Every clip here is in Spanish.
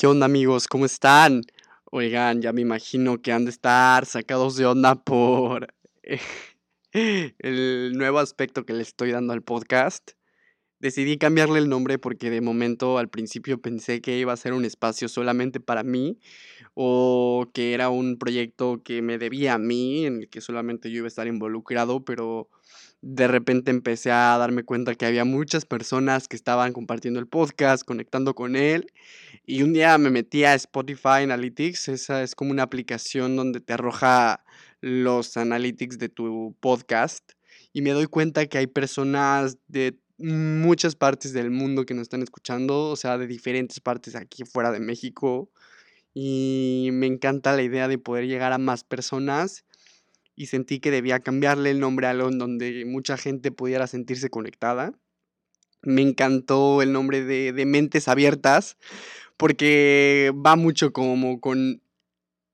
¿Qué onda amigos? ¿Cómo están? Oigan, ya me imagino que han de estar sacados de onda por el nuevo aspecto que le estoy dando al podcast. Decidí cambiarle el nombre porque de momento al principio pensé que iba a ser un espacio solamente para mí o que era un proyecto que me debía a mí, en el que solamente yo iba a estar involucrado, pero de repente empecé a darme cuenta que había muchas personas que estaban compartiendo el podcast, conectando con él. Y un día me metí a Spotify Analytics, esa es como una aplicación donde te arroja los analytics de tu podcast. Y me doy cuenta que hay personas de muchas partes del mundo que nos están escuchando, o sea, de diferentes partes aquí fuera de México. Y me encanta la idea de poder llegar a más personas y sentí que debía cambiarle el nombre a algo donde mucha gente pudiera sentirse conectada. Me encantó el nombre de, de Mentes Abiertas porque va mucho como con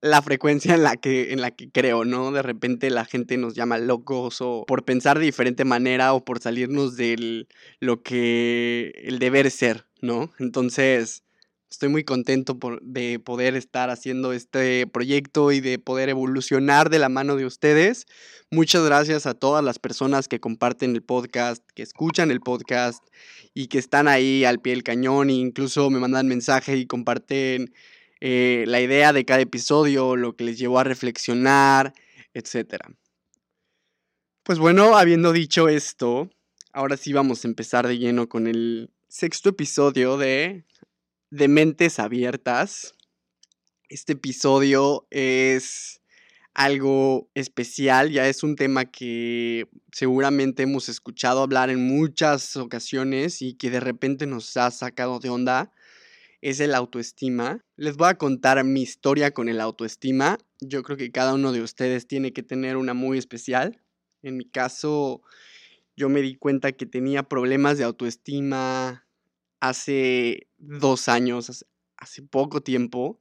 la frecuencia en la que en la que creo, ¿no? De repente la gente nos llama locos o por pensar de diferente manera o por salirnos de lo que el deber ser, ¿no? Entonces, estoy muy contento de poder estar haciendo este proyecto y de poder evolucionar de la mano de ustedes. Muchas gracias a todas las personas que comparten el podcast, que escuchan el podcast y que están ahí al pie del cañón e incluso me mandan mensaje y comparten eh, la idea de cada episodio, lo que les llevó a reflexionar, etc. Pues bueno, habiendo dicho esto, ahora sí vamos a empezar de lleno con el sexto episodio de De Mentes Abiertas. Este episodio es algo especial, ya es un tema que seguramente hemos escuchado hablar en muchas ocasiones y que de repente nos ha sacado de onda es el autoestima. Les voy a contar mi historia con el autoestima. Yo creo que cada uno de ustedes tiene que tener una muy especial. En mi caso, yo me di cuenta que tenía problemas de autoestima hace dos años, hace poco tiempo,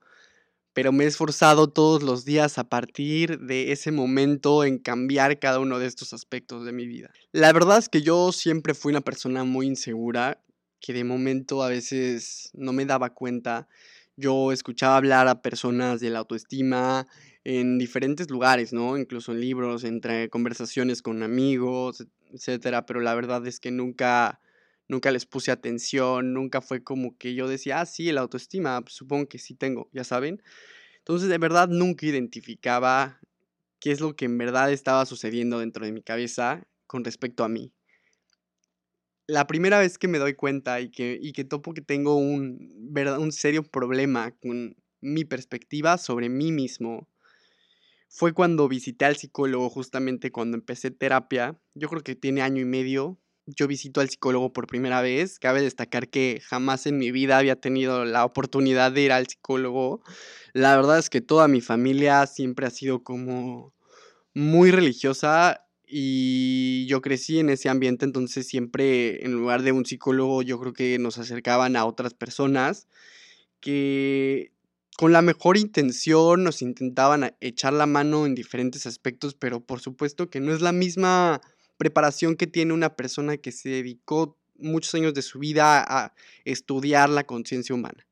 pero me he esforzado todos los días a partir de ese momento en cambiar cada uno de estos aspectos de mi vida. La verdad es que yo siempre fui una persona muy insegura, que de momento a veces no me daba cuenta. Yo escuchaba hablar a personas de la autoestima en diferentes lugares, ¿no? Incluso en libros, entre conversaciones con amigos, etcétera, pero la verdad es que nunca nunca les puse atención, nunca fue como que yo decía, ah, sí, la autoestima, pues, supongo que sí tengo, ya saben. Entonces, de verdad, nunca identificaba qué es lo que en verdad estaba sucediendo dentro de mi cabeza con respecto a mí la primera vez que me doy cuenta y que, y que topo que tengo un, ¿verdad? un serio problema con mi perspectiva sobre mí mismo fue cuando visité al psicólogo, justamente cuando empecé terapia. Yo creo que tiene año y medio. Yo visito al psicólogo por primera vez. Cabe destacar que jamás en mi vida había tenido la oportunidad de ir al psicólogo. La verdad es que toda mi familia siempre ha sido como muy religiosa y yo crecí en ese ambiente, entonces siempre en lugar de un psicólogo yo creo que nos acercaban a otras personas que con la mejor intención nos intentaban echar la mano en diferentes aspectos, pero por supuesto que no es la misma preparación que tiene una persona que se dedicó muchos años de su vida a estudiar la conciencia humana.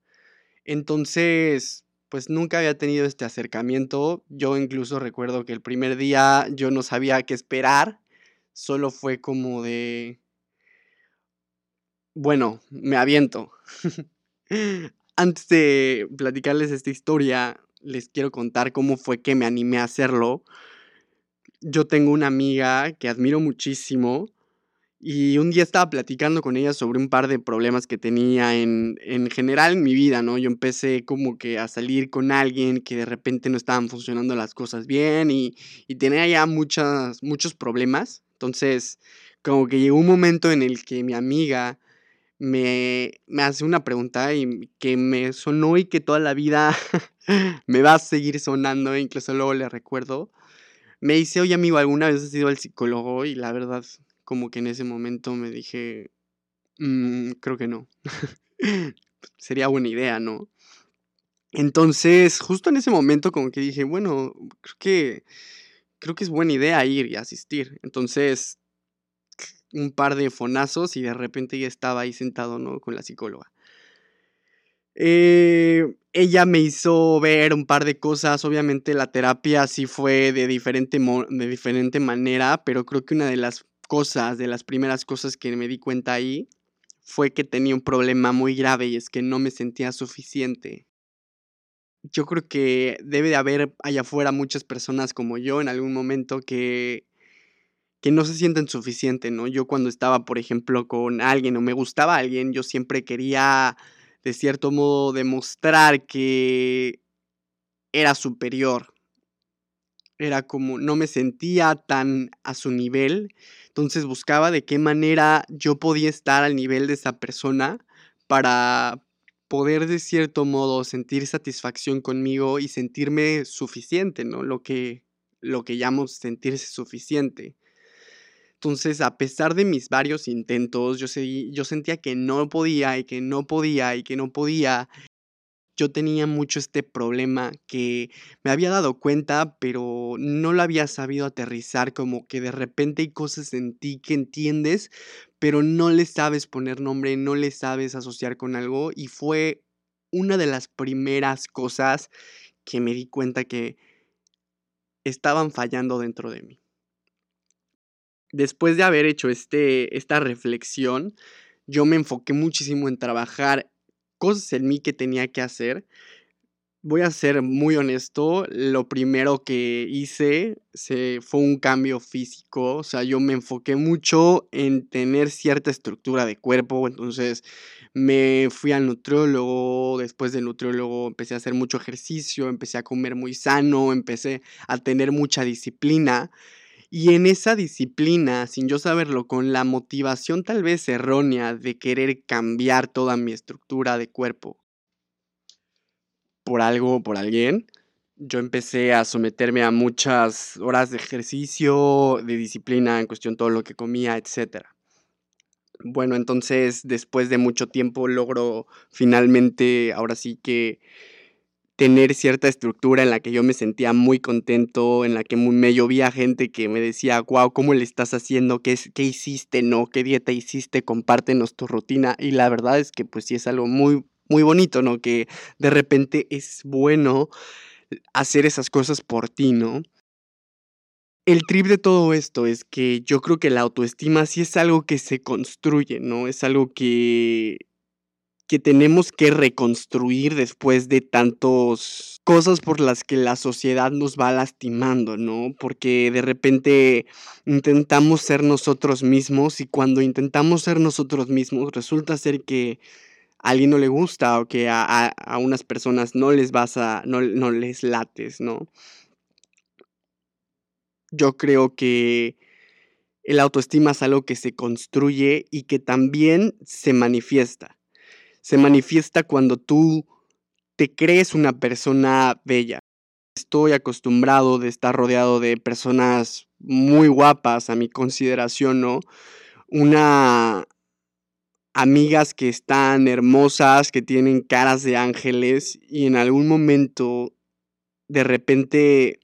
Entonces, pues nunca había tenido este acercamiento. Yo incluso recuerdo que el primer día yo no sabía qué esperar. Solo fue como de... Bueno, me aviento. Antes de platicarles esta historia, les quiero contar cómo fue que me animé a hacerlo. Yo tengo una amiga que admiro muchísimo y un día estaba platicando con ella sobre un par de problemas que tenía en, en, general en mi vida, ¿no? Yo empecé como que a salir con alguien que de repente no estaban funcionando las cosas bien y, y tenía ya muchas, muchos problemas. Entonces, como que llegó un momento en el que mi amiga me, me hace una pregunta y que me sonó y que toda la vida me va a seguir sonando, incluso luego le recuerdo. Me dice, oye amigo, ¿alguna vez has ido al psicólogo? Y la verdad como que en ese momento me dije, mm, creo que no. Sería buena idea, ¿no? Entonces, justo en ese momento como que dije, bueno, creo que creo que es buena idea ir y asistir. Entonces, un par de fonazos y de repente ya estaba ahí sentado, ¿no? Con la psicóloga. Eh, ella me hizo ver un par de cosas. Obviamente la terapia sí fue de diferente, de diferente manera, pero creo que una de las cosas, de las primeras cosas que me di cuenta ahí, fue que tenía un problema muy grave y es que no me sentía suficiente. Yo creo que debe de haber allá afuera muchas personas como yo en algún momento que que no se sienten suficiente, ¿no? Yo cuando estaba, por ejemplo, con alguien o me gustaba alguien, yo siempre quería de cierto modo demostrar que era superior. Era como no me sentía tan a su nivel, entonces buscaba de qué manera yo podía estar al nivel de esa persona para poder de cierto modo sentir satisfacción conmigo y sentirme suficiente, ¿no? Lo que lo que llamo sentirse suficiente. Entonces, a pesar de mis varios intentos, yo, yo sentía que no podía y que no podía y que no podía. Yo tenía mucho este problema que me había dado cuenta, pero no lo había sabido aterrizar, como que de repente hay cosas en ti que entiendes, pero no le sabes poner nombre, no le sabes asociar con algo, y fue una de las primeras cosas que me di cuenta que estaban fallando dentro de mí después de haber hecho este, esta reflexión, yo me enfoqué muchísimo en trabajar cosas en mí que tenía que hacer. Voy a ser muy honesto, lo primero que hice se, fue un cambio físico, o sea, yo me enfoqué mucho en tener cierta estructura de cuerpo, entonces me fui al nutriólogo, después del nutriólogo empecé a hacer mucho ejercicio, empecé a comer muy sano, empecé a tener mucha disciplina y en esa disciplina, sin yo saberlo, con la motivación tal vez errónea de querer cambiar toda mi estructura de cuerpo por algo o por alguien, yo empecé a someterme a muchas horas de ejercicio, de disciplina en cuestión todo lo que comía, etc. Bueno, entonces después de mucho tiempo logro finalmente, ahora sí que tener cierta estructura en la que yo me sentía muy contento, en la que me llovía gente que me decía, wow, ¿cómo le estás haciendo? ¿Qué, ¿Qué hiciste? ¿No? ¿Qué dieta hiciste? Compártenos tu rutina. Y la verdad es que pues sí es algo muy, muy bonito, ¿no? Que de repente es bueno hacer esas cosas por ti, ¿no? El trip de todo esto es que yo creo que la autoestima sí es algo que se construye, ¿no? Es algo que que tenemos que reconstruir después de tantas cosas por las que la sociedad nos va lastimando, ¿no? Porque de repente intentamos ser nosotros mismos y cuando intentamos ser nosotros mismos resulta ser que a alguien no le gusta o que a, unas personas no les vas a, no, no les lates, ¿no? Yo creo que el autoestima es algo que se construye y que también se manifiesta se manifiesta cuando tú te crees una persona bella. Estoy acostumbrado de estar rodeado de personas muy guapas, a mi consideración, ¿no? Una amigas que están hermosas, que tienen caras de ángeles y en algún momento de repente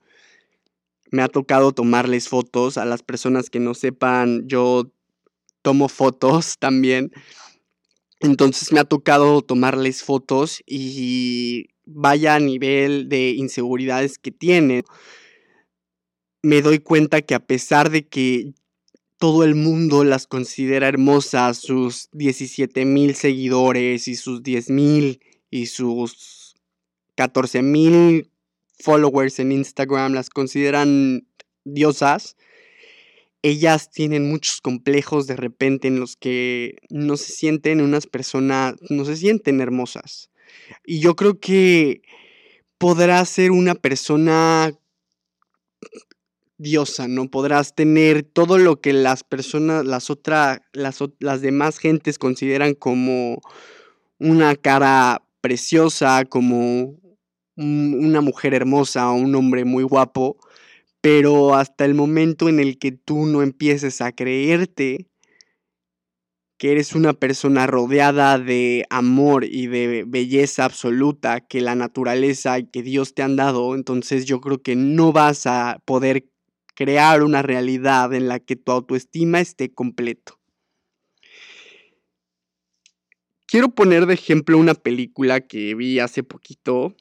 me ha tocado tomarles fotos a las personas que no sepan, yo tomo fotos también entonces me ha tocado tomarles fotos y vaya a nivel de inseguridades que tiene. Me doy cuenta que a pesar de que todo el mundo las considera hermosas, sus 17 mil seguidores y sus 10 mil y sus 14 mil followers en Instagram las consideran diosas, ellas tienen muchos complejos de repente en los que no se sienten unas personas, no se sienten hermosas. Y yo creo que podrás ser una persona diosa, ¿no? Podrás tener todo lo que las personas, las otras, las, las demás gentes consideran como una cara preciosa, como una mujer hermosa o un hombre muy guapo, pero hasta el momento en el que tú no empieces a creerte que eres una persona rodeada de amor y de belleza absoluta que la naturaleza y que Dios te han dado, entonces yo creo que no vas a poder crear una realidad en la que tu autoestima esté completo. quiero poner de ejemplo una película que vi hace poquito.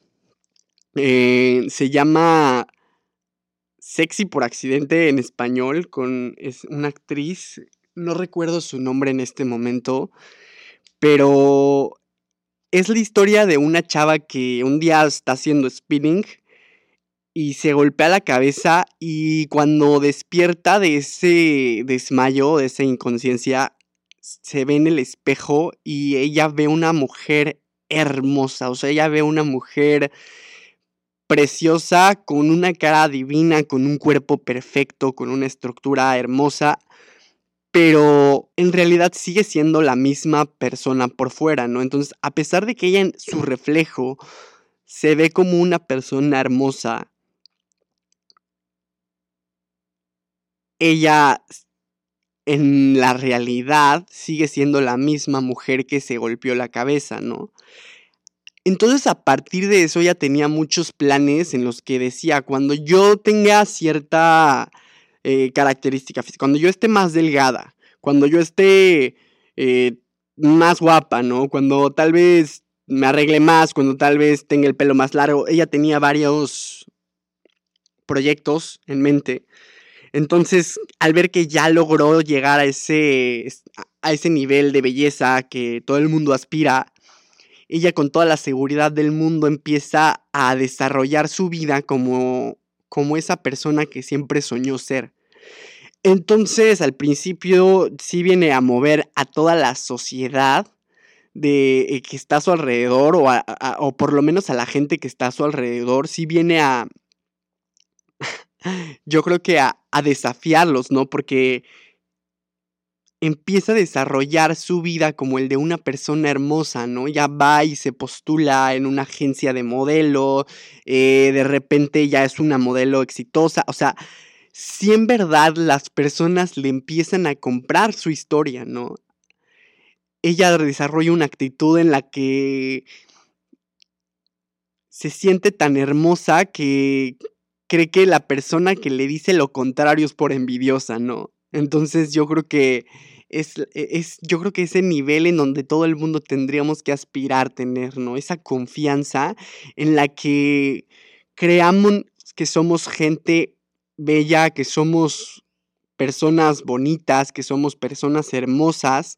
Eh, se llama Sexy por accidente en español con es una actriz, no recuerdo su nombre en este momento, pero es la historia de una chava que un día está haciendo spinning y se golpea la cabeza y cuando despierta de ese desmayo, de esa inconsciencia, se ve en el espejo y ella ve una mujer hermosa, o sea, ella ve una mujer preciosa, con una cara divina, con un cuerpo perfecto, con una estructura hermosa, pero en realidad sigue siendo la misma persona por fuera, ¿no? Entonces, a pesar de que ella en su reflejo se ve como una persona hermosa, ella en la realidad sigue siendo la misma mujer que se golpeó la cabeza, ¿no? Entonces a partir de eso ya tenía muchos planes en los que decía, cuando yo tenga cierta eh, característica física, cuando yo esté más delgada, cuando yo esté eh, más guapa, ¿no? Cuando tal vez me arregle más, cuando tal vez tenga el pelo más largo, ella tenía varios proyectos en mente. Entonces, al ver que ya logró llegar a ese, a ese nivel de belleza que todo el mundo aspira, ella con toda la seguridad del mundo empieza a desarrollar su vida como, como esa persona que siempre soñó ser. Entonces, al principio sí viene a mover a toda la sociedad de eh, que está a su alrededor o, o por lo menos a la gente que está a su alrededor, sí viene a, yo creo que a, a desafiarlos, ¿no? Porque empieza a desarrollar su vida como el de una persona hermosa, ¿no? Ya va y se postula en una agencia de modelo, eh, de repente ya es una modelo exitosa, o sea, si en verdad las personas le empiezan a comprar su historia, ¿no? Ella desarrolla una actitud en la que se siente tan hermosa que cree que la persona que le dice lo contrario es por envidiosa, ¿no? Entonces yo creo que es, e, es, yo creo que ese nivel en donde todo el mundo tendríamos que aspirar tener, ¿no? Esa confianza en la que creamos que somos gente bella, que somos personas bonitas, que somos personas hermosas.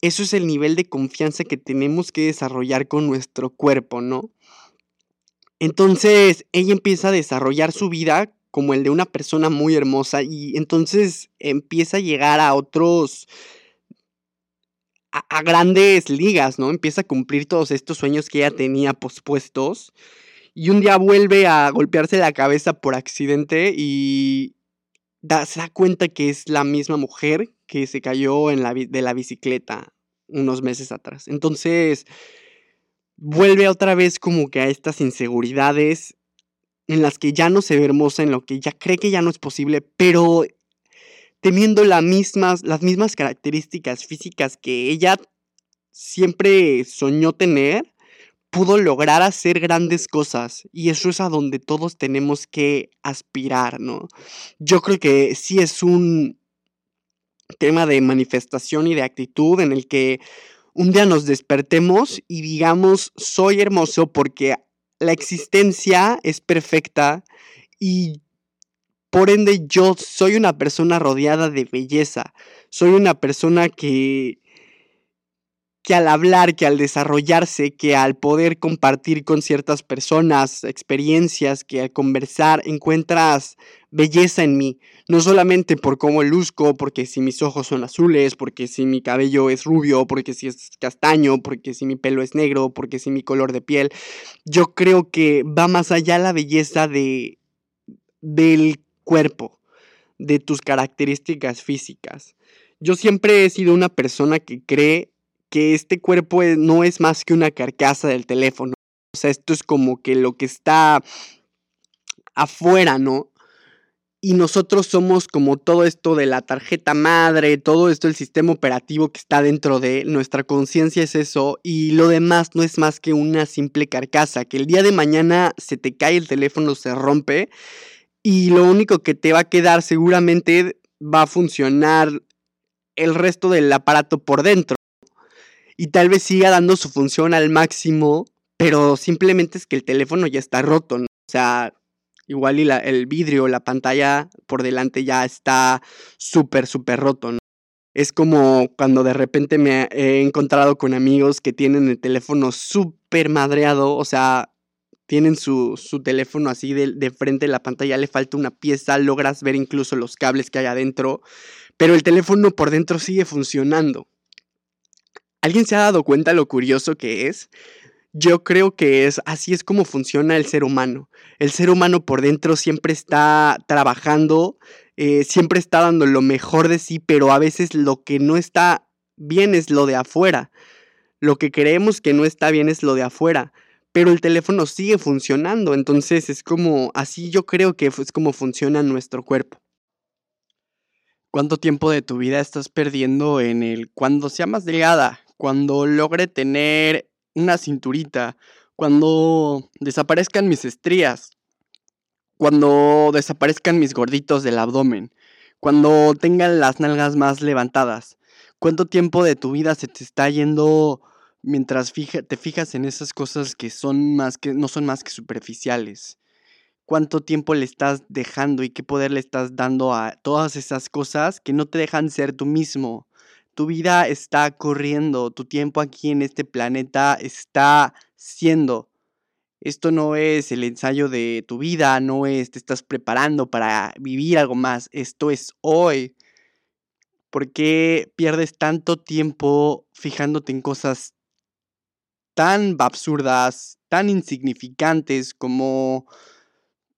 Eso es el nivel de confianza que tenemos que desarrollar con nuestro cuerpo, ¿no? Entonces, ella empieza a desarrollar su vida como el de una persona muy hermosa y entonces empieza a llegar a otros, a, grandes ligas, ¿no? Empieza a cumplir todos estos sueños que ella tenía pospuestos y un día vuelve a golpearse la cabeza por accidente y se da cuenta que es la misma mujer que se cayó en la, de la bicicleta unos meses atrás. Entonces, vuelve otra vez como que a estas inseguridades en las que ya no se ve hermosa, en lo que ya cree que ya no es posible, pero teniendo las mismas, las mismas características físicas que ella siempre soñó tener, pudo lograr hacer grandes cosas y eso es a donde todos tenemos que aspirar, ¿no? Yo creo que sí es un tema de manifestación y de actitud en el que un día nos despertemos y digamos, soy hermoso porque la existencia es perfecta y por ende yo soy una persona rodeada de belleza. Soy una persona que que al hablar, que al desarrollarse, que al poder compartir con ciertas personas experiencias, que al conversar encuentras belleza en mí, no solamente por cómo luzco, porque si mis ojos son azules, porque si mi cabello es rubio, porque si es castaño, porque si mi pelo es negro, porque si mi color de piel, yo creo que va más allá la belleza de del cuerpo, de tus características físicas. Yo siempre he sido una persona que cree que este cuerpo no es más que una carcasa del teléfono. O sea, esto es como que lo que está afuera, ¿no? Y nosotros somos como todo esto de la tarjeta madre, todo esto el sistema operativo que está dentro de nuestra conciencia es eso y lo demás no es más que una simple carcasa, que el día de mañana se te cae el teléfono, se rompe y lo único que te va a quedar seguramente va a funcionar el resto del aparato por dentro. y tal vez siga dando su función al máximo, pero simplemente es que el teléfono ya está roto, ¿no? O sea, igual y el vidrio, la pantalla por delante ya está súper, súper roto. Es como cuando de repente me he encontrado con amigos que tienen el teléfono súper madreado, o sea, tienen su, su teléfono así de, de, frente, la pantalla le falta una pieza, logras ver incluso los cables que hay adentro, pero el teléfono por dentro sigue funcionando. ¿Alguien se ha dado cuenta lo curioso que es? Yo creo que es así es como funciona el ser humano. El ser humano por dentro siempre está trabajando, eh, siempre está dando lo mejor de sí, pero a veces lo que no está bien es lo de afuera. Lo que creemos que no está bien es lo de afuera pero el teléfono sigue funcionando. Entonces es como, así yo creo que es como funciona nuestro cuerpo. ¿Cuánto tiempo de tu vida estás perdiendo en el cuando sea más delgada, cuando logre tener una cinturita, cuando desaparezcan mis estrías, cuando desaparezcan mis gorditos del abdomen, cuando tengan las nalgas más levantadas? ¿Cuánto tiempo de tu vida se te está yendo mientras te fijas en esas cosas que son más que no son más que superficiales. ¿Cuánto tiempo le estás dejando y qué poder le estás dando a todas esas cosas que no te dejan ser tú mismo? Tu vida está corriendo, tu tiempo aquí en este planeta está siendo. Esto no es el ensayo de tu vida, no es te estás preparando para vivir algo más, esto es hoy. ¿Por qué pierdes tanto tiempo fijándote en cosas tan absurdas, tan insignificantes como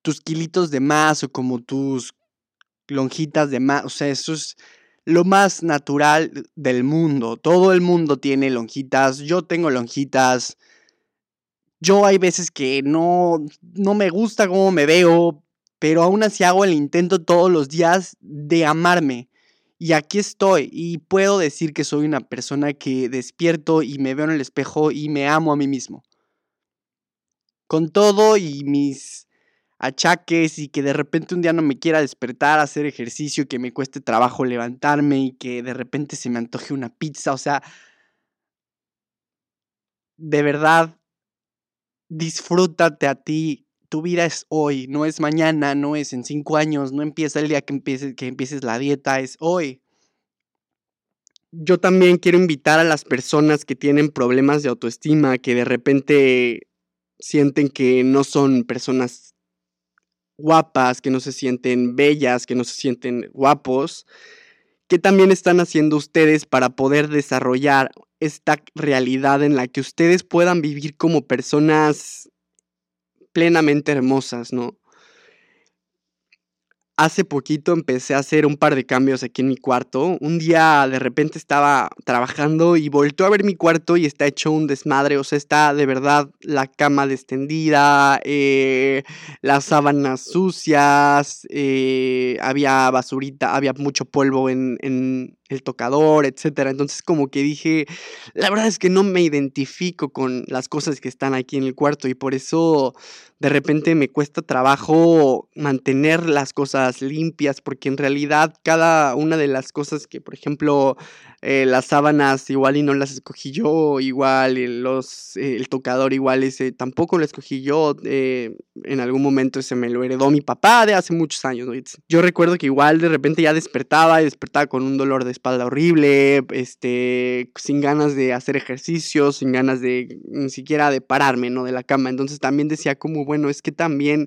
tus kilitos de más o como tus lonjitas de más. O sea, eso es lo más natural del mundo. Todo el mundo tiene lonjitas. Yo tengo lonjitas. Yo hay veces que no, no me gusta cómo me veo, pero aún así hago el intento todos los días de amarme. Y aquí estoy y puedo decir que soy una persona que despierto y me veo en el espejo y me amo a mí mismo. Con todo y mis achaques y que de repente un día no me quiera despertar hacer ejercicio, que me cueste trabajo levantarme y que de repente se me antoje una pizza, o sea, de verdad, disfrútate a ti, tu vida es hoy, no es mañana, no es en cinco años, no empieza el día que empieces, que empieces la dieta, es hoy. Yo también quiero invitar a las personas que tienen problemas de autoestima, que de repente sienten que no son personas guapas, que no se sienten bellas, que no se sienten guapos, ¿qué también están haciendo ustedes para poder desarrollar esta realidad en la que ustedes puedan vivir como personas plenamente hermosas, ¿no? Hace poquito empecé a hacer un par de cambios aquí en mi cuarto. Un día de repente estaba trabajando y volteó a ver mi cuarto y está hecho un desmadre. O sea, está de verdad la cama descendida, eh, las sábanas sucias, eh, había basurita, había mucho polvo en, en el tocador, etcétera. Entonces como que dije, la verdad es que no me identifico con las cosas que están aquí en el cuarto y por eso de repente me cuesta trabajo mantener las cosas limpias, porque en realidad cada una de las cosas que, por ejemplo, eh, las sábanas igual y no las escogí yo, igual los, eh, el tocador igual ese tampoco lo escogí yo, eh, en algún momento se me lo heredó mi papá de hace muchos años. Yo recuerdo que igual de repente ya despertaba y despertaba con un dolor de espalda horrible, este, sin ganas de hacer ejercicio, sin ganas de ni siquiera de pararme, ¿no? De la cama. Entonces también decía como, bueno, es que también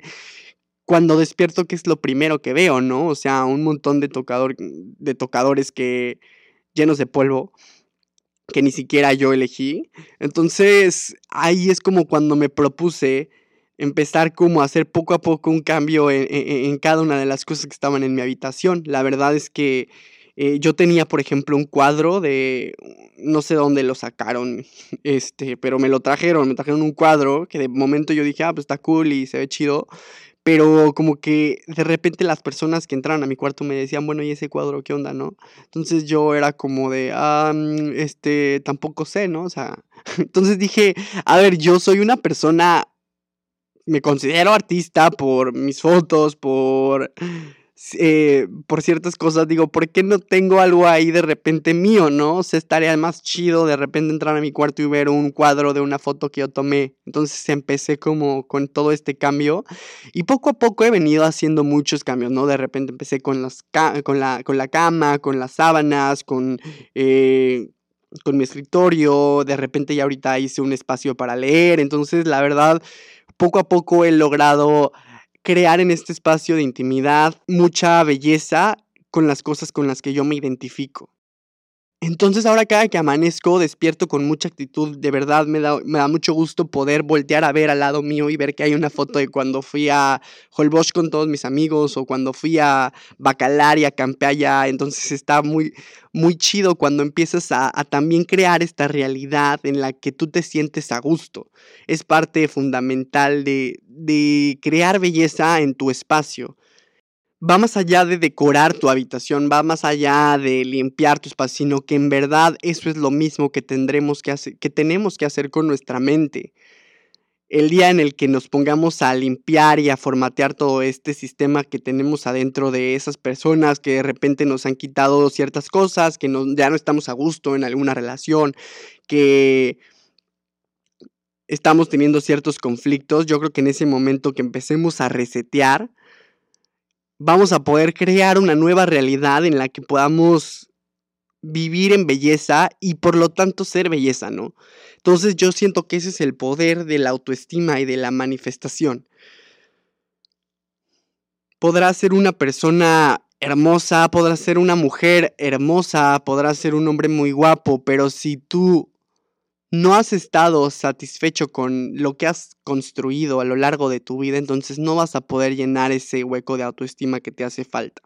cuando despierto, ¿qué es lo primero que veo, no? O sea, un montón de, tocador, de tocadores que llenos de polvo que ni siquiera yo elegí. Entonces, ahí es como cuando me propuse empezar como a hacer poco a poco un cambio en, cada una de las cosas que estaban en mi habitación. La verdad es que eh, yo tenía, por ejemplo, un cuadro de, no sé dónde lo sacaron, este, pero me lo trajeron, me trajeron un cuadro que de momento yo dije, ah, pues está cool y se ve chido. Pero como que de repente las personas que entraron a mi cuarto me decían, bueno, ¿y ese cuadro qué onda, no? Entonces yo era como de, ah, mm, este, tampoco sé, ¿no? O sea, entonces dije, a ver, yo soy una persona, me considero artista por mis fotos, por eh, por ciertas cosas, digo, ¿por qué no tengo algo ahí de repente mío, no? O sea, estaría más chido de repente entrar a mi cuarto y ver un cuadro de una foto que yo tomé. Entonces empecé como con todo este cambio y poco a poco he venido haciendo muchos cambios, ¿no? De repente empecé con, las con, la, con la cama, con las sábanas, con... Eh, con mi escritorio, de repente ya ahorita hice un espacio para leer, entonces la verdad, poco a poco he logrado crear en este espacio de intimidad mucha belleza con las cosas con las que yo me identifico. Entonces ahora cada que amanezco despierto con mucha actitud, de verdad me da, mucho gusto poder voltear a ver al lado mío y ver que hay una foto de cuando fui a Holbox con todos mis amigos o cuando fui a Bacalar y acampé allá, entonces está muy, muy chido cuando empiezas a, a también crear esta realidad en la que tú te sientes a gusto. Es parte fundamental de, de crear belleza en tu espacio va más allá de decorar tu habitación, va más allá de limpiar tu espacio, sino que en verdad eso es lo mismo que tendremos que hacer, que tenemos que hacer con nuestra mente. El día en el que nos pongamos a limpiar y a formatear todo este sistema que tenemos adentro de esas personas que de repente nos han quitado ciertas cosas, que ya no estamos a gusto en alguna relación, que estamos teniendo ciertos conflictos, yo creo que en ese momento que empecemos a resetear, vamos a poder crear una nueva realidad en la que podamos vivir en belleza y por lo tanto ser belleza, ¿no? Entonces yo siento que ese es el poder de la autoestima y de la manifestación. Podrás ser una persona hermosa, podrás ser una mujer hermosa, podrás ser un hombre muy guapo, pero si tú no has estado satisfecho con lo que has construido a lo largo de tu vida, entonces no vas a poder llenar ese hueco de autoestima que te hace falta.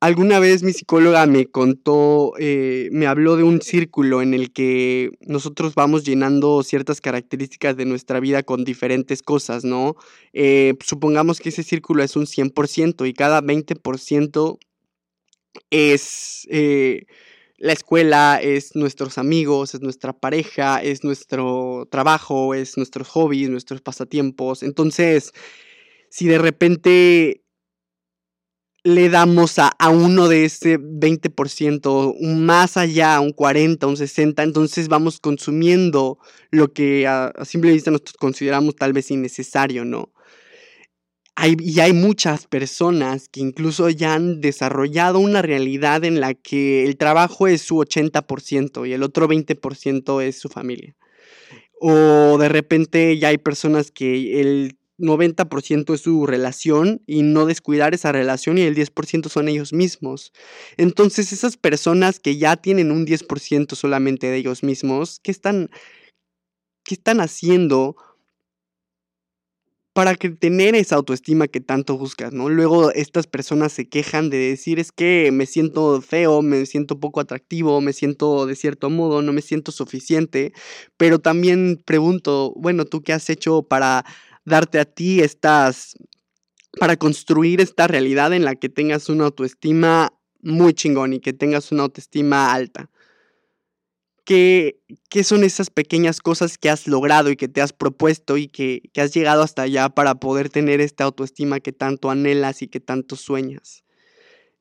Alguna vez mi psicóloga me contó, eh, me habló de un círculo en el que nosotros vamos llenando ciertas características de nuestra vida con diferentes cosas, ¿no? Eh, supongamos que ese círculo es un 100% y cada 20% es... Eh, la escuela, es nuestros amigos, es nuestra pareja, es nuestro trabajo, es nuestros hobbies, nuestros pasatiempos. Entonces, si de repente le damos a, uno de ese 20%, un más allá, un 40, un 60, entonces vamos consumiendo lo que a, a simple vista nosotros consideramos tal vez innecesario, ¿no? Y hay muchas personas que incluso ya han desarrollado una realidad en la que el trabajo es su 80% y el otro 20% es su familia. O de repente ya hay personas que el 90% es su relación y no descuidar esa relación y el 10% son ellos mismos. Entonces esas personas que ya tienen un 10% solamente de ellos mismos, ¿qué están, qué están haciendo para que tener esa autoestima que tanto buscas, ¿no? Luego estas personas se quejan de decir es que me siento feo, me siento poco atractivo, me siento de cierto modo, no me siento suficiente, pero también pregunto, bueno, ¿tú qué has hecho para darte a ti estas, para construir esta realidad en la que tengas una autoestima muy chingón y que tengas una autoestima alta? ¿Qué, ¿Qué, son esas pequeñas cosas que has logrado y que te has propuesto y que, que has llegado hasta allá para poder tener esta autoestima que tanto anhelas y que tanto sueñas?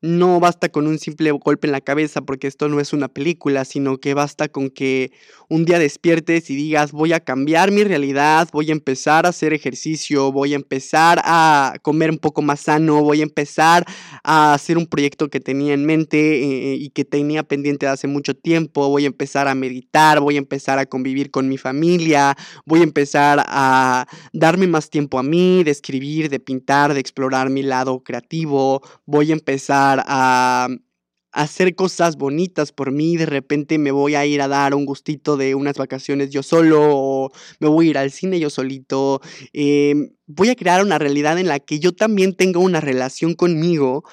No basta con un simple golpe en la cabeza porque esto no es una película, sino que basta con que un día despiertes y digas voy a cambiar mi realidad, voy a empezar a hacer ejercicio, voy a empezar a comer un poco más sano, voy a empezar a hacer un proyecto que tenía en mente eh, y que tenía pendiente de hace mucho tiempo, voy a empezar a meditar, voy a empezar a convivir con mi familia, voy a empezar a darme más tiempo a mí, de escribir, de pintar, de explorar mi lado creativo, voy a empezar a hacer cosas bonitas por mí, de repente me voy a ir a dar un gustito de unas vacaciones yo solo, o me voy a ir al cine yo solito, em, voy a crear una realidad en la que yo también tenga una relación conmigo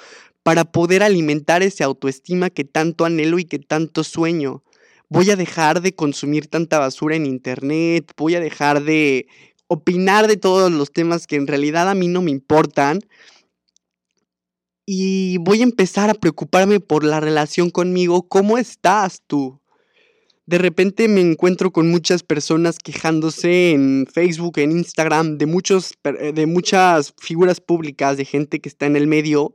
para poder alimentar esa autoestima que tanto anhelo y que tanto sueño. Voy a dejar de consumir tanta basura en internet, voy a dejar de opinar de todos los temas que en realidad a mí no me importan y voy a empezar a preocuparme por la relación conmigo. ¿Cómo estás tú? de repente me encuentro con muchas personas quejándose en Facebook, en Instagram, de, muchos, de muchas figuras públicas, de gente que está en el medio.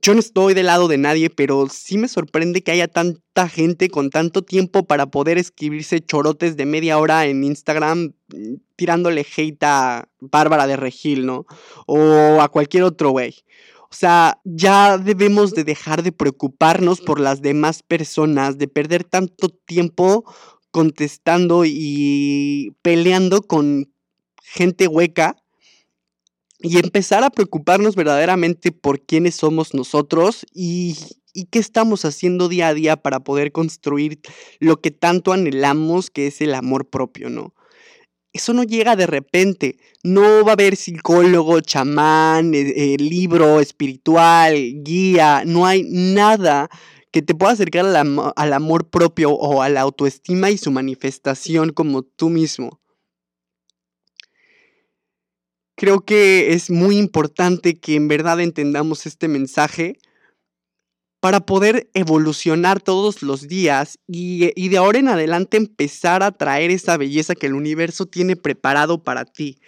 Yo no estoy del lado de nadie, pero sí me sorprende que haya tanta gente con tanto tiempo para poder escribirse chorotes de media hora en Instagram mm, tirándole hate a Bárbara de Regil, ¿no? O a cualquier otro güey. O sea, ya debemos de dejar de preocuparnos por las demás personas, de perder tanto tiempo contestando y peleando con gente hueca y empezar a preocuparnos verdaderamente por quiénes somos nosotros y, qué estamos haciendo día a día para poder construir lo que tanto anhelamos, que es el amor propio, ¿no? Eso no llega de repente. No va a haber psicólogo, chamán, eh, eh, libro espiritual, guía. No hay nada que te pueda acercar al, al amor propio o a la autoestima y su manifestación como tú mismo. Creo que es muy importante que en verdad entendamos este mensaje para poder evolucionar todos los días y, de ahora en adelante empezar a traer esa belleza que el universo tiene preparado para ti.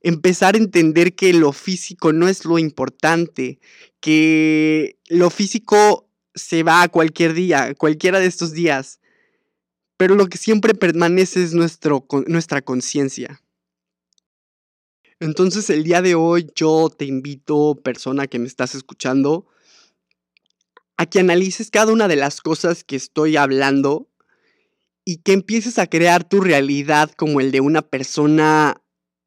Empezar a entender que lo físico no es lo importante, que lo físico se va a cualquier día, cualquiera de estos días, pero lo que siempre permanece es nuestro, nuestra conciencia. Entonces el día de hoy yo te invito, persona que me estás escuchando, a que analices cada una de las cosas que estoy hablando y que empieces a crear tu realidad como el de una persona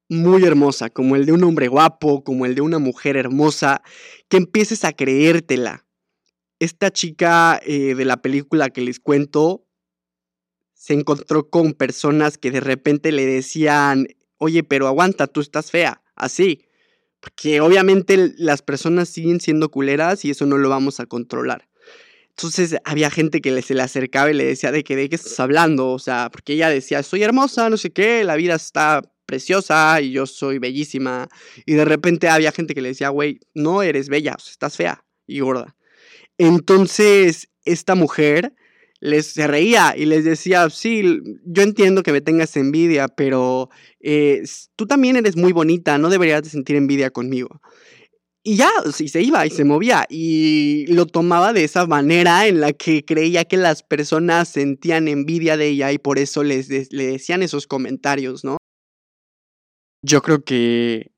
muy hermosa, como el de un hombre guapo, como el de una mujer hermosa, que empieces a creértela. Esta chica eh, de la película que les cuento se encontró con personas que de repente le decían, oye, pero aguanta, tú estás fea, así. Porque obviamente las personas siguen siendo culeras y eso no lo vamos a controlar. Entonces había gente que se le acercaba y le decía de que de qué estás hablando, o sea, porque ella decía, soy hermosa, no sé qué, la vida está preciosa y yo soy bellísima. Y de repente había gente que le decía, güey, no eres bella, estás fea y gorda. Entonces esta mujer les reía y les decía, sí, yo entiendo que me tengas envidia, pero eh, tú también eres muy bonita, no deberías de sentir envidia conmigo. Y ya, sí, se iba y se movía y lo tomaba de esa manera en la que creía que las personas sentían envidia de ella y por eso les le decían esos comentarios, ¿no? Yo creo que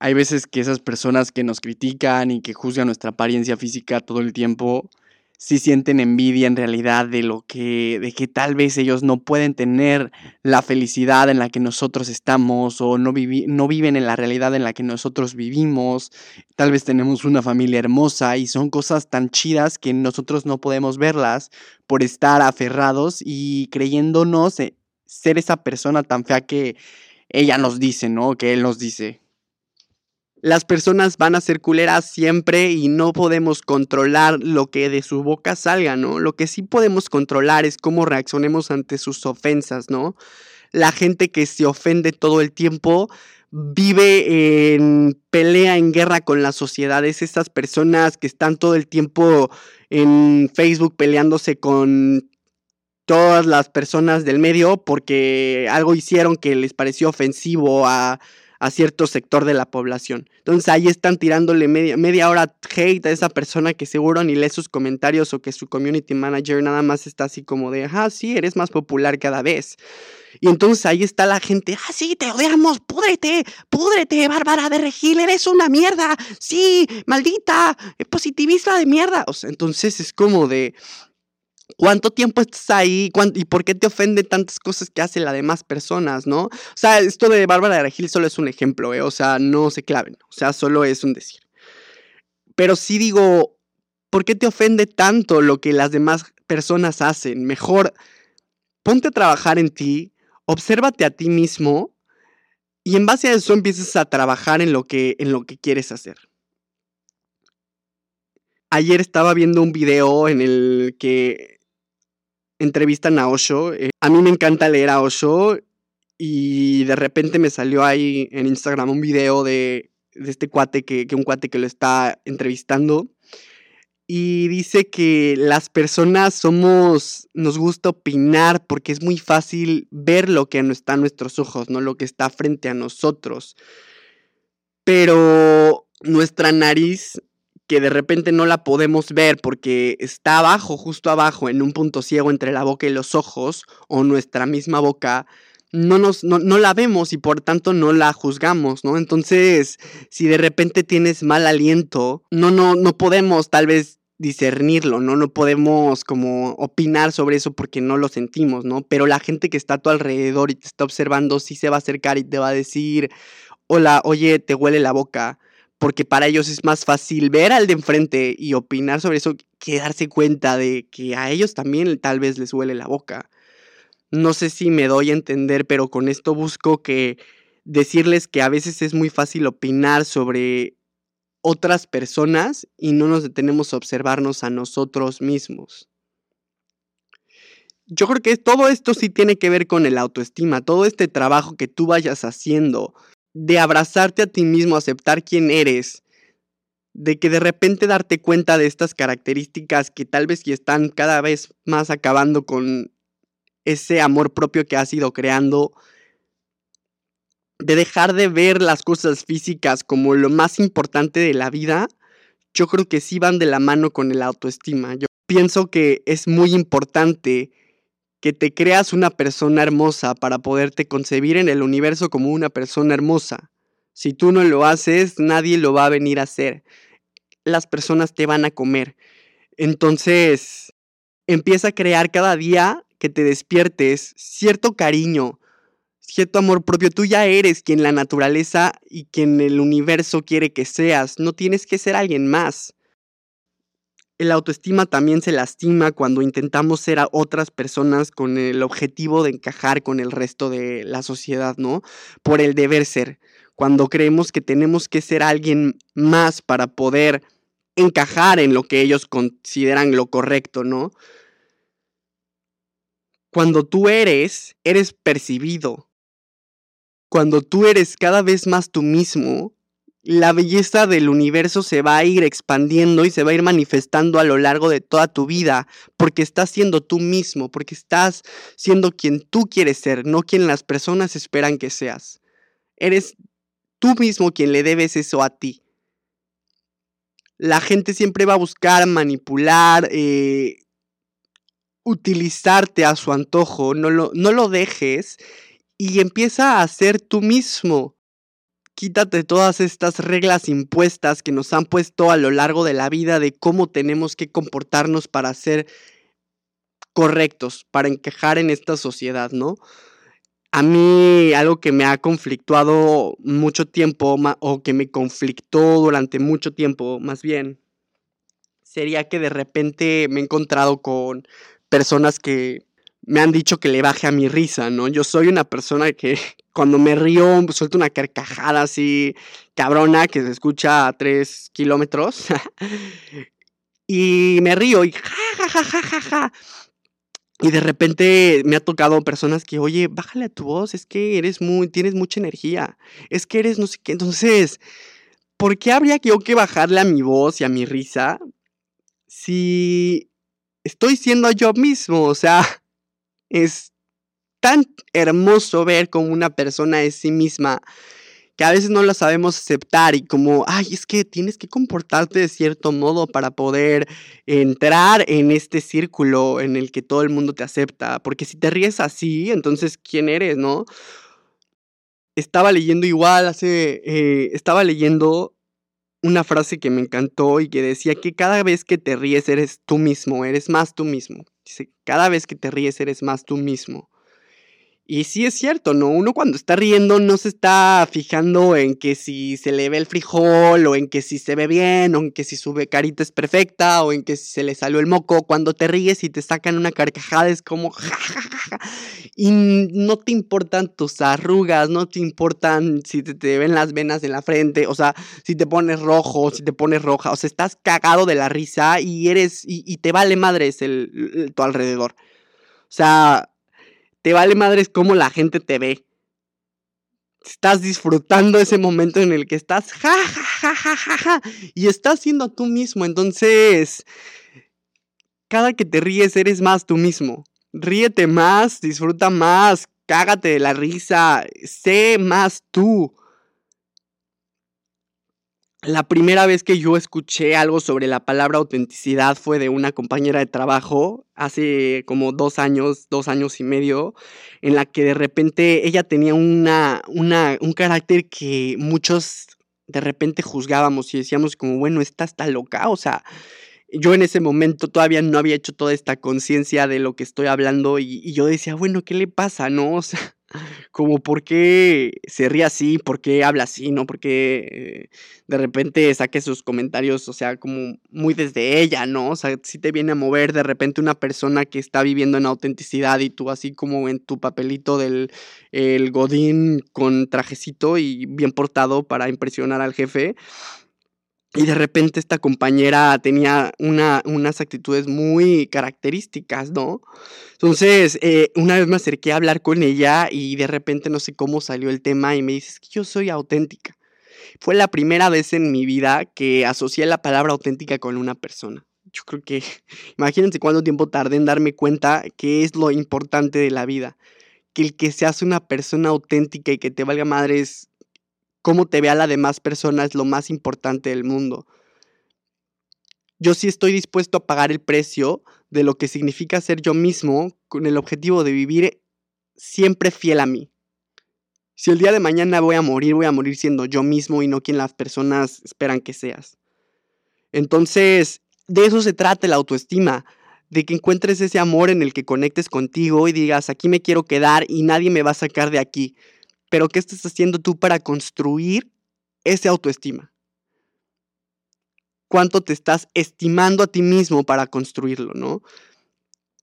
hay veces que esas personas que nos critican y que juzgan nuestra apariencia física todo el tiempo, si sienten envidia en realidad de lo que, de que tal vez ellos no pueden tener la felicidad en la que nosotros estamos o no, no viven en la realidad en la que nosotros vivimos. Tal vez tenemos una familia hermosa y son cosas tan chidas que nosotros no podemos verlas por estar aferrados y creyéndonos eh, ser esa persona tan fea que ella nos dice, ¿no? Que él nos dice las personas van a ser culeras siempre y no podemos controlar lo que de su boca salga, ¿no? Lo que sí podemos controlar es cómo reaccionemos ante sus ofensas, ¿no? La gente que se ofende todo el tiempo vive en pelea, en guerra con la sociedad. Es esas personas que están todo el tiempo en Facebook peleándose con todas las personas del medio porque algo hicieron que les pareció ofensivo a a cierto sector de la población. Entonces ahí están tirándole media, media hora hate a esa persona que seguro ni lee sus comentarios o que su community manager nada más está así como de, ah, sí, eres más popular cada vez. Y entonces ahí está la gente, ah, sí, te odiamos, púdrete, púdrete, Bárbara de Regil, eres una mierda, sí, maldita, positivista de mierda. Entonces es como de, ¿Cuánto tiempo estás ahí? ¿Y por qué te ofenden tantas cosas que hacen las demás personas, no? O sea, esto de Bárbara de solo es un ejemplo, ¿eh? O sea, no se claven. O sea, solo es un decir. Pero sí digo, ¿por qué te ofende tanto lo que las demás personas hacen? Mejor ponte a trabajar en ti, obsérvate a ti mismo y en base a eso empiezas a trabajar en lo que, en lo que quieres hacer. Ayer estaba viendo un video en el que entrevistan a Osho. Eh, a mí me encanta leer a Osho y de repente me salió ahí en Instagram un video de, este cuate que, un cuate que lo está entrevistando y dice que las personas somos, nos gusta opinar porque es muy fácil ver lo que no está a nuestros ojos, no lo que está frente a nosotros. Pero nuestra nariz, que de repente no la podemos ver porque está abajo, justo abajo, en un punto ciego entre la boca y los ojos, o nuestra misma boca, no, nos, no, la vemos y por tanto no la juzgamos, ¿no? Entonces, si de repente tienes mal aliento, no, no, no podemos tal vez discernirlo, ¿no? No podemos como opinar sobre eso porque no lo sentimos, ¿no? Pero la gente que está a tu alrededor y te está observando sí se va a acercar y te va a decir, hola, oye, te huele la boca, porque para ellos es más fácil ver al de enfrente y opinar sobre eso que darse cuenta de que a ellos también tal vez les huele la boca. No sé si me doy a entender, pero con esto busco que decirles que a veces es muy fácil opinar sobre otras personas y no nos detenemos a observarnos a nosotros mismos. Yo creo que todo esto sí tiene que ver con el autoestima, todo este trabajo que tú vayas haciendo, de abrazarte a ti mismo, aceptar quién eres, de que de repente darte cuenta de estas características que tal vez ya están cada vez más acabando con ese amor propio que has ido creando, de dejar de ver las cosas físicas como lo más importante de la vida, yo creo que sí van de la mano con el autoestima. Yo pienso que es muy importante que te creas una persona hermosa para poderte concebir en el universo como una persona hermosa. Si tú no lo haces, nadie lo va a venir a hacer. Las personas te van a comer. Entonces, empieza a crear cada día que te despiertes cierto cariño, cierto amor propio. Tú ya eres quien la naturaleza y quien el universo quiere que seas. No tienes que ser alguien más. El autoestima también se lastima cuando intentamos ser a otras personas con el objetivo de encajar con el resto de la sociedad, ¿no? Por el deber ser. Cuando creemos que tenemos que ser alguien más para poder encajar en lo que ellos consideran lo correcto, ¿no? Cuando tú eres, eres percibido. Cuando tú eres cada vez más tú mismo, la belleza del universo se va a ir expandiendo y se va a ir manifestando a lo largo de toda tu vida, porque estás siendo tú mismo, porque estás siendo quien tú quieres ser, no quien las personas esperan que seas. Eres tú mismo quien le debes eso a ti. La gente siempre va a buscar manipular, eh, utilizarte a su antojo, no lo, no lo dejes y empieza a ser tú mismo. Quítate todas estas reglas impuestas que nos han puesto a lo largo de la vida de cómo tenemos que comportarnos para ser correctos, para encajar en esta sociedad, ¿no? A mí algo que me ha conflictuado mucho tiempo o que me conflictó durante mucho tiempo, más bien, sería que de repente me he encontrado con personas que me han dicho que le baje a mi risa, ¿no? Yo soy una persona que cuando me río suelto una carcajada así cabrona que se escucha a tres kilómetros. y me río y ja, ja, ja, ja, ja, Y de repente me ha tocado personas que, oye, bájale a tu voz, es que eres muy, tienes mucha energía, es que eres no sé qué. Entonces, ¿por qué habría yo que bajarle a mi voz y a mi risa si estoy siendo yo mismo, o sea, es tan hermoso ver como una persona es sí misma que a veces no lo sabemos aceptar y como, ay, es que tienes que comportarte de cierto modo para poder entrar en este círculo en el que todo el mundo te acepta, porque si te ríes así, entonces, ¿quién eres, no? Estaba leyendo igual hace, eh, estaba leyendo una frase que me encantó y que decía que cada vez que te ríes eres tú mismo, eres más tú mismo. Dice, cada vez que te ríes eres más tú mismo. Y sí es cierto, ¿no? Uno cuando está riendo no se está fijando en que si se le ve el frijol, o en que si se ve bien, o en que si su carita es perfecta, o en que si se le salió el moco. Cuando te ríes y te sacan una carcajada es como... y no te importan tus arrugas, no te importan si te, ven las venas en la frente, o sea, si te pones rojo, si te pones roja, o sea, estás cagado de la risa y eres... y, te vale madres el, tu alrededor. O sea, te vale madres cómo la gente te ve. estás disfrutando ese momento en el que estás ja, ja, ja, ja, ja, y estás siendo tú mismo. Entonces, cada que te ríes eres más tú mismo. Ríete más, disfruta más, cágate de la risa, sé más tú. La primera vez que yo escuché algo sobre la palabra autenticidad fue de una compañera de trabajo hace como dos años, dos años y medio, en la que de repente ella tenía una, una, un carácter que muchos de repente juzgábamos y decíamos como, bueno, esta está loca, o sea, yo en ese momento todavía no había hecho toda esta conciencia de lo que estoy hablando y, y, yo decía, bueno, ¿qué le pasa, no? O sea, como por qué se ríe así, por qué habla así, ¿no? Porque eh, de repente saque sus comentarios, o sea, como muy desde ella, ¿no? O sea, si te viene a mover de repente una persona que está viviendo en autenticidad y tú así como en tu papelito del el godín con trajecito y bien portado para impresionar al jefe. Y de repente esta compañera tenía una, unas actitudes muy características, ¿no? Entonces, eh, una vez me acerqué a hablar con ella y de repente no sé cómo salió el tema y me dice, que yo soy auténtica. Fue la primera vez en mi vida que asocié la palabra auténtica con una persona. Yo creo que, imagínense cuánto tiempo tardé en darme cuenta que es lo importante de la vida. Que el que seas una persona auténtica y que te valga madres cómo te vea la demás persona es lo más importante del mundo. Yo sí estoy dispuesto a pagar el precio de lo que significa ser yo mismo con el objetivo de vivir siempre fiel a mí. Si el día de mañana voy a morir, voy a morir siendo yo mismo y no quien las personas esperan que seas. Entonces, de eso se trata la autoestima, de que encuentres ese amor en el que conectes contigo y digas, aquí me quiero quedar y nadie me va a sacar de aquí pero ¿qué estás haciendo tú para construir esa autoestima? ¿Cuánto te estás estimando a ti mismo para construirlo, no?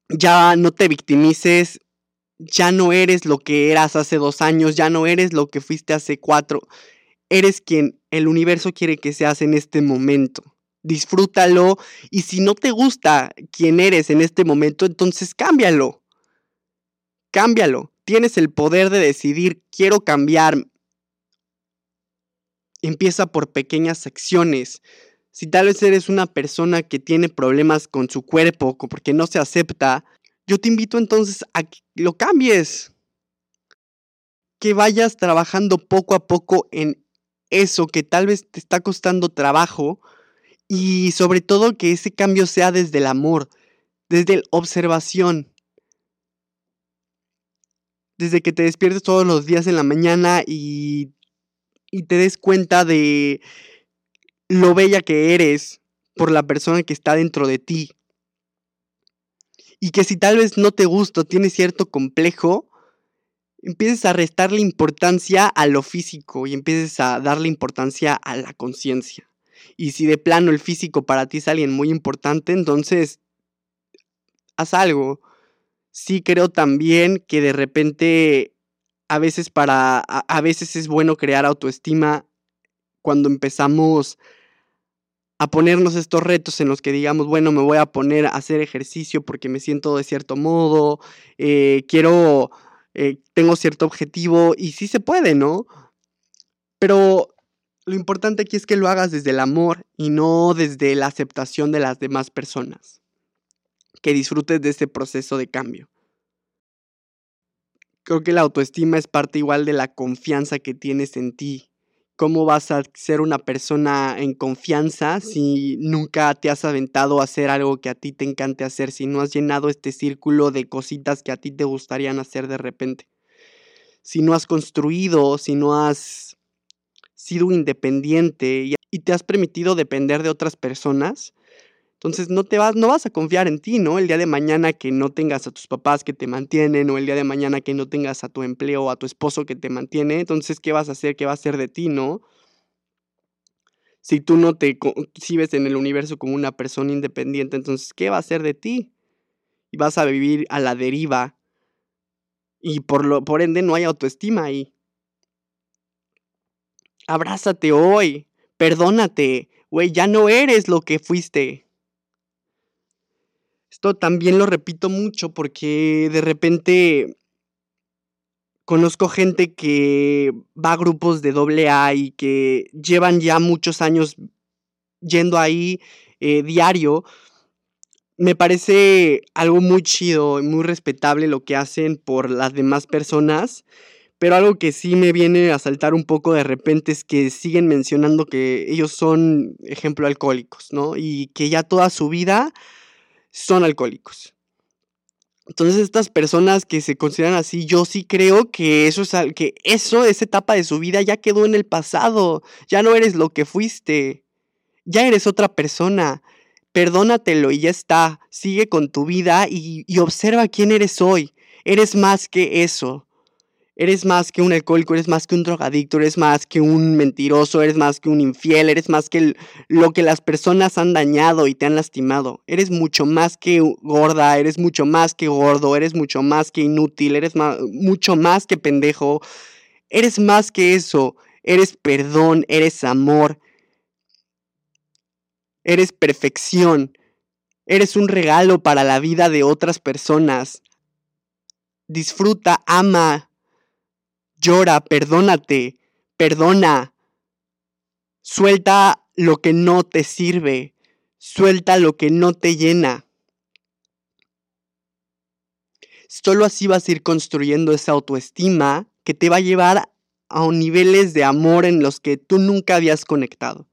Ya no te victimices, ya no eres lo que eras hace dos años, ya no eres lo que fuiste hace cuatro. Eres quien el universo quiere que seas en este momento. Disfrútalo y si no te gusta quién eres en este momento, entonces cámbialo. Cámbialo. Tienes el poder de decidir, quiero cambiar. Empieza por pequeñas acciones. Si tal vez eres una persona que tiene problemas con su cuerpo porque no se acepta, yo te invito entonces a que lo cambies. Que vayas trabajando poco a poco en eso que tal vez te está costando trabajo y sobre todo que ese cambio sea desde el amor, desde la observación desde que te despiertes todos los días en la mañana y, y te des cuenta de lo bella que eres por la persona que está dentro de ti. Y que si tal vez no te gusta tienes cierto complejo, empieces a restarle importancia a lo físico y empieces a darle importancia a la conciencia. Y si de plano el físico para ti es alguien muy importante, entonces haz algo sí creo también que de repente a veces para a, veces es bueno crear autoestima cuando empezamos a ponernos estos retos en los que digamos, bueno, me voy a poner a hacer ejercicio porque me siento de cierto modo, eh, quiero, eh, tengo cierto objetivo y sí se puede, ¿no? Pero lo importante aquí es que lo hagas desde el amor y no desde la aceptación de las demás personas que disfrutes de ese proceso de cambio. Creo que la autoestima es parte igual de la confianza que tienes en ti. ¿Cómo vas a ser una persona en confianza si nunca te has aventado a hacer algo que a ti te encante hacer, si no has llenado este círculo de cositas que a ti te gustarían hacer de repente? Si no has construido, si no has sido independiente y, te has permitido depender de otras personas, entonces no te vas, no vas a confiar en ti, ¿no? El día de mañana que no tengas a tus papás que te mantienen, o el día de mañana que no tengas a tu empleo o a tu esposo que te mantiene, entonces, ¿qué vas a hacer? ¿Qué va a ser de ti, no? Si tú no te concibes en el universo como una persona independiente, entonces, ¿qué va a ser de ti? Y vas a vivir a la deriva. Y por, lo, por ende no hay autoestima ahí. Abrázate hoy. Perdónate. Güey, ya no eres lo que fuiste. Esto también lo repito mucho porque de repente Conozco gente que va a grupos de doble A y que llevan ya muchos años yendo ahí eh, diario. Me parece algo muy chido y muy respetable lo que hacen por las demás personas. Pero algo que sí me viene a saltar un poco de repente es que siguen mencionando que ellos son, ejemplo, alcohólicos, ¿no? Y que ya toda su vida son alcohólicos. Entonces estas personas que se consideran así, yo sí creo que eso es que eso, esa etapa de su vida ya quedó en el pasado. Ya no eres lo que fuiste. Ya eres otra persona. Perdónatelo y ya está. Sigue con tu vida y, y observa quién eres hoy. Eres más que eso. Eres más que un alcohólico, eres más que un drogadicto, eres más que un mentiroso, eres más que un infiel, eres más que lo que las personas han dañado y te han lastimado. Eres mucho más que gorda, eres mucho más que gordo, eres mucho más que inútil, eres mucho más que pendejo. Eres más que eso. Eres perdón, eres amor. Eres perfección. Eres un regalo para la vida de otras personas. Disfruta, ama, llora, perdónate, perdona. Suelta lo que no te sirve, suelta lo que no te llena. Solo así vas a ir construyendo esa autoestima que te va a llevar a niveles de amor en los que tú nunca habías conectado.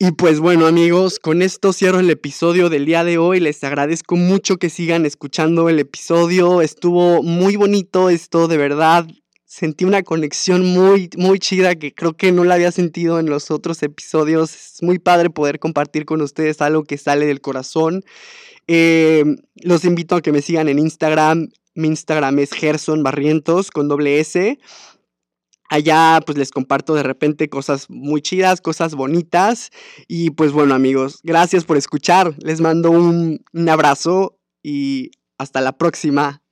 Y pues bueno amigos, con esto cierro el episodio del día de hoy. Les agradezco mucho que sigan escuchando el episodio. Estuvo muy bonito esto, de verdad. Sentí una conexión muy, muy chida que creo que no la había sentido en los otros episodios. Es muy padre poder compartir con ustedes algo que sale del corazón. Eh, los invito a que me sigan en Instagram. Mi Instagram es Gerson Barrientos con doble S. Allá pues les comparto de repente cosas muy chidas, cosas bonitas. Y pues bueno amigos, gracias por escuchar. Les mando un, un abrazo y hasta la próxima.